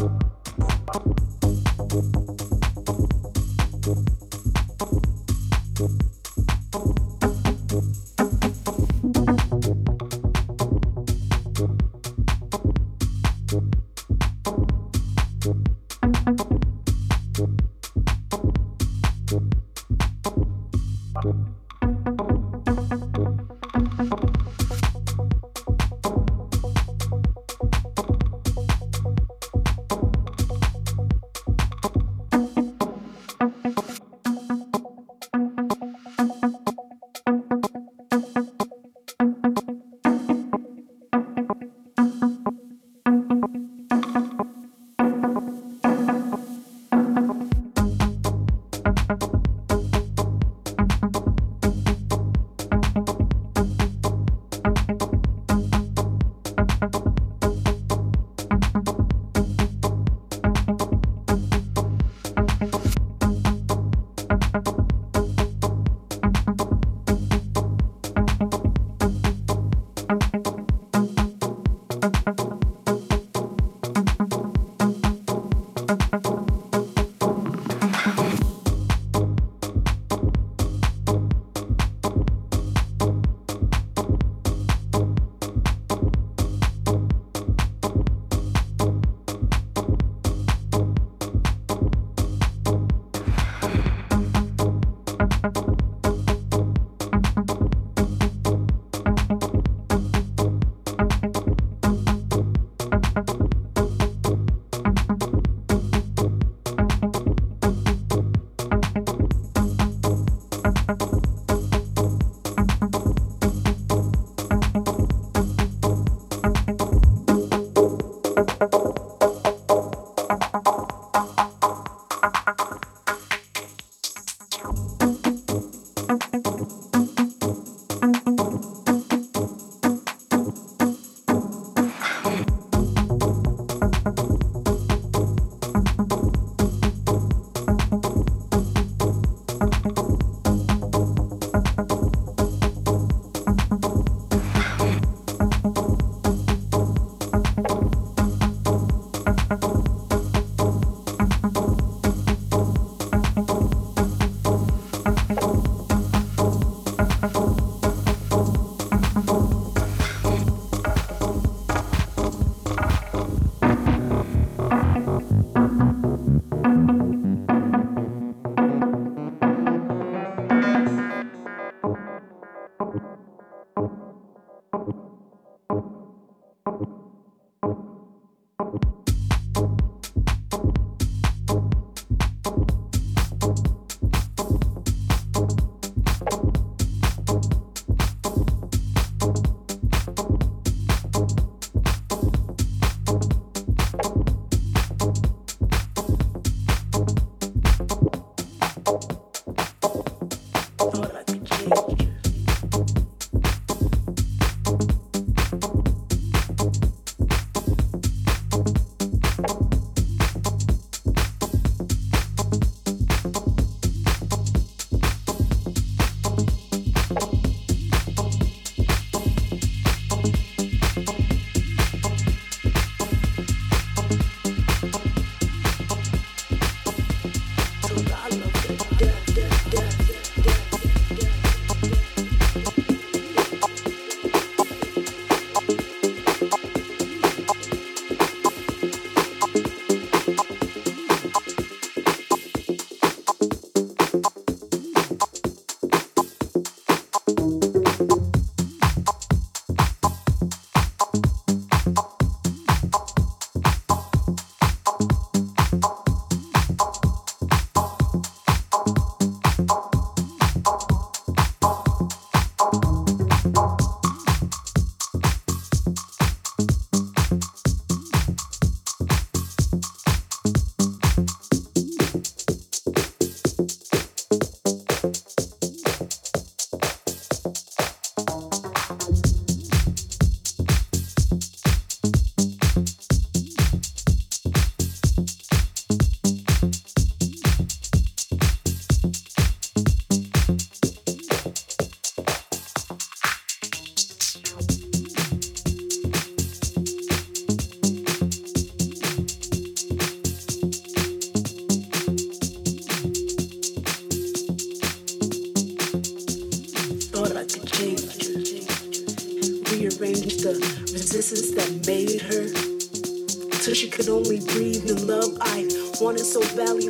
Papo. So badly